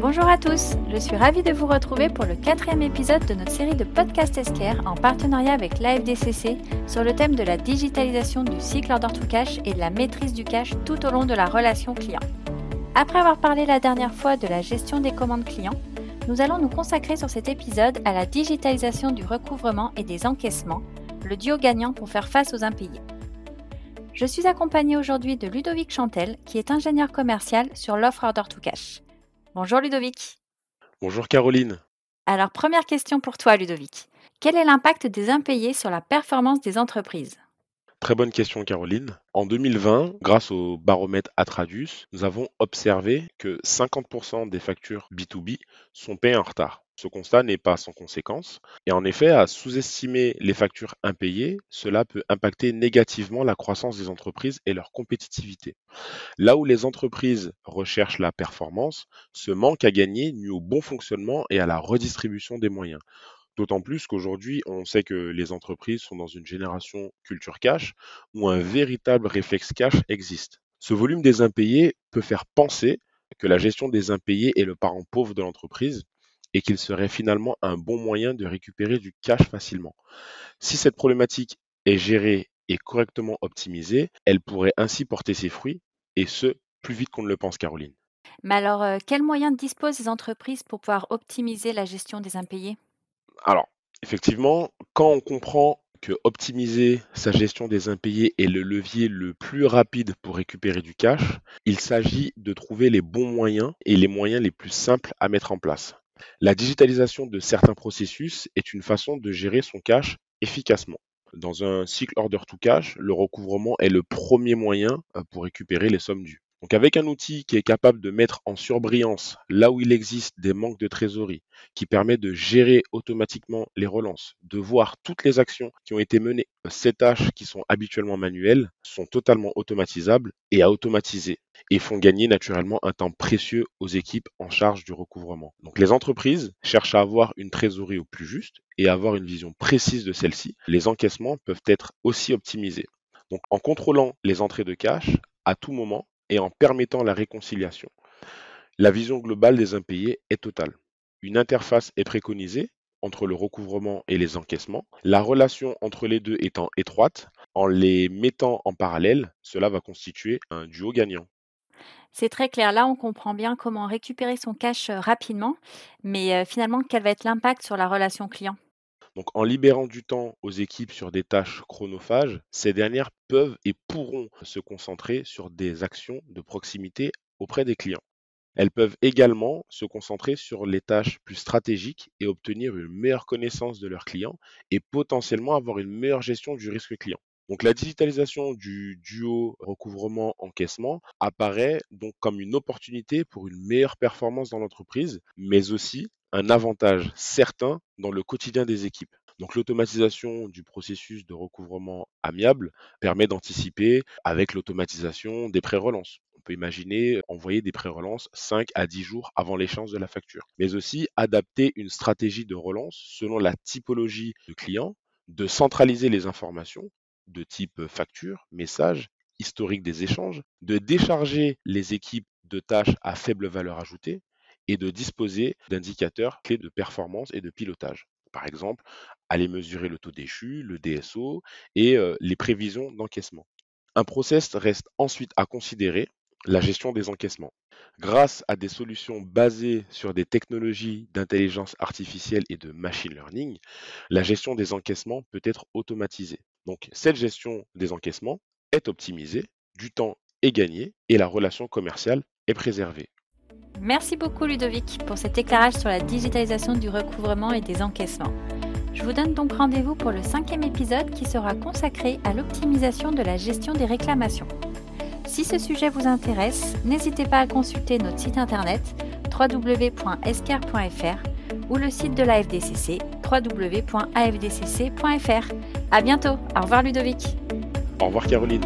Bonjour à tous, je suis ravie de vous retrouver pour le quatrième épisode de notre série de podcast Esquire en partenariat avec l'AFDCC sur le thème de la digitalisation du cycle order to cash et de la maîtrise du cash tout au long de la relation client. Après avoir parlé la dernière fois de la gestion des commandes clients, nous allons nous consacrer sur cet épisode à la digitalisation du recouvrement et des encaissements, le duo gagnant pour faire face aux impayés. Je suis accompagnée aujourd'hui de Ludovic Chantel, qui est ingénieur commercial sur l'offre Order to Cash. Bonjour Ludovic. Bonjour Caroline. Alors, première question pour toi Ludovic. Quel est l'impact des impayés sur la performance des entreprises? Très bonne question Caroline. En 2020, grâce au baromètre Atradius, nous avons observé que 50% des factures B2B sont payées en retard. Ce constat n'est pas sans conséquence. Et en effet, à sous-estimer les factures impayées, cela peut impacter négativement la croissance des entreprises et leur compétitivité. Là où les entreprises recherchent la performance, ce manque à gagner nuit au bon fonctionnement et à la redistribution des moyens. D'autant plus qu'aujourd'hui, on sait que les entreprises sont dans une génération culture cash où un véritable réflexe cash existe. Ce volume des impayés peut faire penser que la gestion des impayés est le parent pauvre de l'entreprise et qu'il serait finalement un bon moyen de récupérer du cash facilement. Si cette problématique est gérée et correctement optimisée, elle pourrait ainsi porter ses fruits, et ce, plus vite qu'on ne le pense, Caroline. Mais alors, euh, quels moyens disposent les entreprises pour pouvoir optimiser la gestion des impayés? Alors, effectivement, quand on comprend que optimiser sa gestion des impayés est le levier le plus rapide pour récupérer du cash, il s'agit de trouver les bons moyens et les moyens les plus simples à mettre en place. La digitalisation de certains processus est une façon de gérer son cash efficacement. Dans un cycle order to cash, le recouvrement est le premier moyen euh, pour récupérer les sommes dues. Donc avec un outil qui est capable de mettre en surbrillance là où il existe des manques de trésorerie, qui permet de gérer automatiquement les relances, de voir toutes les actions qui ont été menées. Ces tâches qui sont habituellement manuelles sont totalement automatisables et à automatiser et font gagner naturellement un temps précieux aux équipes en charge du recouvrement. Donc les entreprises cherchent à avoir une trésorerie au plus juste et à avoir une vision précise de celle-ci. Les encaissements peuvent être aussi optimisés. Donc en contrôlant les entrées de cash à tout moment, et en permettant la réconciliation. La vision globale des impayés est totale. Une interface est préconisée entre le recouvrement et les encaissements, la relation entre les deux étant étroite, en les mettant en parallèle, cela va constituer un duo gagnant. C'est très clair. Là, on comprend bien comment récupérer son cash euh, rapidement, mais euh, finalement, quel va être l'impact sur la relation client? Donc en libérant du temps aux équipes sur des tâches chronophages, ces dernières peuvent et pourront se concentrer sur des actions de proximité auprès des clients. Elles peuvent également se concentrer sur les tâches plus stratégiques et obtenir une meilleure connaissance de leurs clients et potentiellement avoir une meilleure gestion du risque client. Donc la digitalisation du duo recouvrement-encaissement apparaît donc comme une opportunité pour une meilleure performance dans l'entreprise, mais aussi un avantage certain dans le quotidien des équipes. Donc l'automatisation du processus de recouvrement amiable permet d'anticiper avec l'automatisation des pré-relances. On peut imaginer envoyer des pré-relances 5 à 10 jours avant l'échéance de la facture, mais aussi adapter une stratégie de relance selon la typologie du client, de centraliser les informations de type facture, message, historique des échanges, de décharger les équipes de tâches à faible valeur ajoutée et de disposer d'indicateurs clés de performance et de pilotage. Par exemple, aller mesurer le taux déchu, le DSO et euh, les prévisions d'encaissement. Un process reste ensuite à considérer la gestion des encaissements. Grâce à des solutions basées sur des technologies d'intelligence artificielle et de machine learning, la gestion des encaissements peut être automatisée. Donc cette gestion des encaissements est optimisée, du temps est gagné et la relation commerciale est préservée. Merci beaucoup Ludovic pour cet éclairage sur la digitalisation du recouvrement et des encaissements. Je vous donne donc rendez-vous pour le cinquième épisode qui sera consacré à l'optimisation de la gestion des réclamations. Si ce sujet vous intéresse, n'hésitez pas à consulter notre site internet www.escar.fr ou le site de la FDCC www.afdcc.fr. À bientôt. Au revoir Ludovic. Au revoir Caroline.